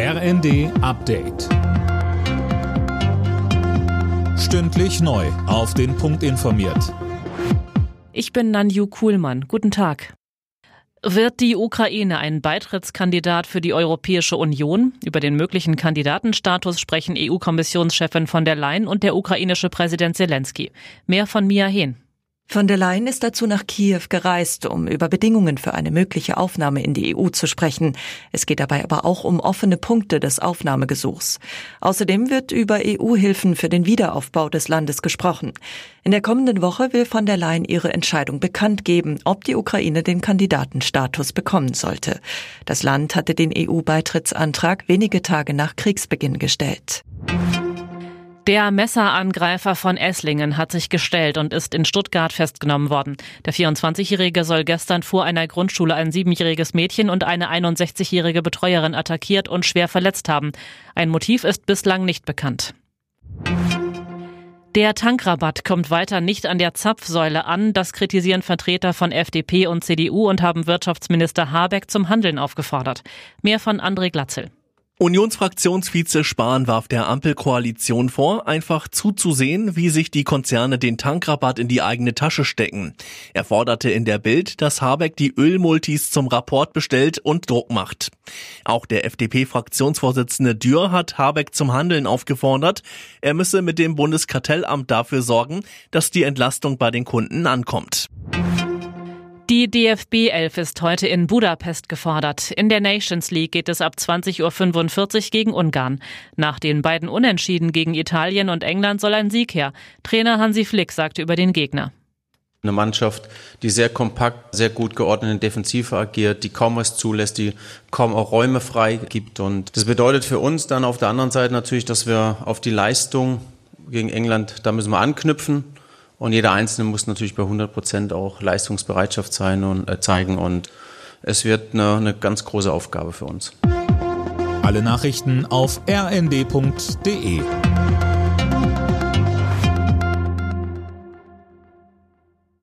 RND Update. Stündlich neu. Auf den Punkt informiert. Ich bin Nanju Kuhlmann. Guten Tag. Wird die Ukraine ein Beitrittskandidat für die Europäische Union? Über den möglichen Kandidatenstatus sprechen EU-Kommissionschefin von der Leyen und der ukrainische Präsident Zelensky. Mehr von Mia Hehn. Von der Leyen ist dazu nach Kiew gereist, um über Bedingungen für eine mögliche Aufnahme in die EU zu sprechen. Es geht dabei aber auch um offene Punkte des Aufnahmegesuchs. Außerdem wird über EU-Hilfen für den Wiederaufbau des Landes gesprochen. In der kommenden Woche will von der Leyen ihre Entscheidung bekannt geben, ob die Ukraine den Kandidatenstatus bekommen sollte. Das Land hatte den EU-Beitrittsantrag wenige Tage nach Kriegsbeginn gestellt. Der Messerangreifer von Esslingen hat sich gestellt und ist in Stuttgart festgenommen worden. Der 24-Jährige soll gestern vor einer Grundschule ein siebenjähriges Mädchen und eine 61-jährige Betreuerin attackiert und schwer verletzt haben. Ein Motiv ist bislang nicht bekannt. Der Tankrabatt kommt weiter nicht an der Zapfsäule an. Das kritisieren Vertreter von FDP und CDU und haben Wirtschaftsminister Habeck zum Handeln aufgefordert. Mehr von André Glatzel. Unionsfraktionsvize Spahn warf der Ampelkoalition vor, einfach zuzusehen, wie sich die Konzerne den Tankrabatt in die eigene Tasche stecken. Er forderte in der Bild, dass Habeck die Ölmultis zum Rapport bestellt und Druck macht. Auch der FDP-Fraktionsvorsitzende Dürr hat Habeck zum Handeln aufgefordert. Er müsse mit dem Bundeskartellamt dafür sorgen, dass die Entlastung bei den Kunden ankommt. Die DFB 11 ist heute in Budapest gefordert. In der Nations League geht es ab 20.45 Uhr gegen Ungarn. Nach den beiden Unentschieden gegen Italien und England soll ein Sieg her. Trainer Hansi Flick sagte über den Gegner. Eine Mannschaft, die sehr kompakt, sehr gut geordnet in Defensive agiert, die kaum was zulässt, die kaum auch Räume frei gibt. Und das bedeutet für uns dann auf der anderen Seite natürlich, dass wir auf die Leistung gegen England, da müssen wir anknüpfen. Und jeder Einzelne muss natürlich bei 100 Prozent auch Leistungsbereitschaft sein und äh, zeigen. Und es wird eine, eine ganz große Aufgabe für uns. Alle Nachrichten auf rnd.de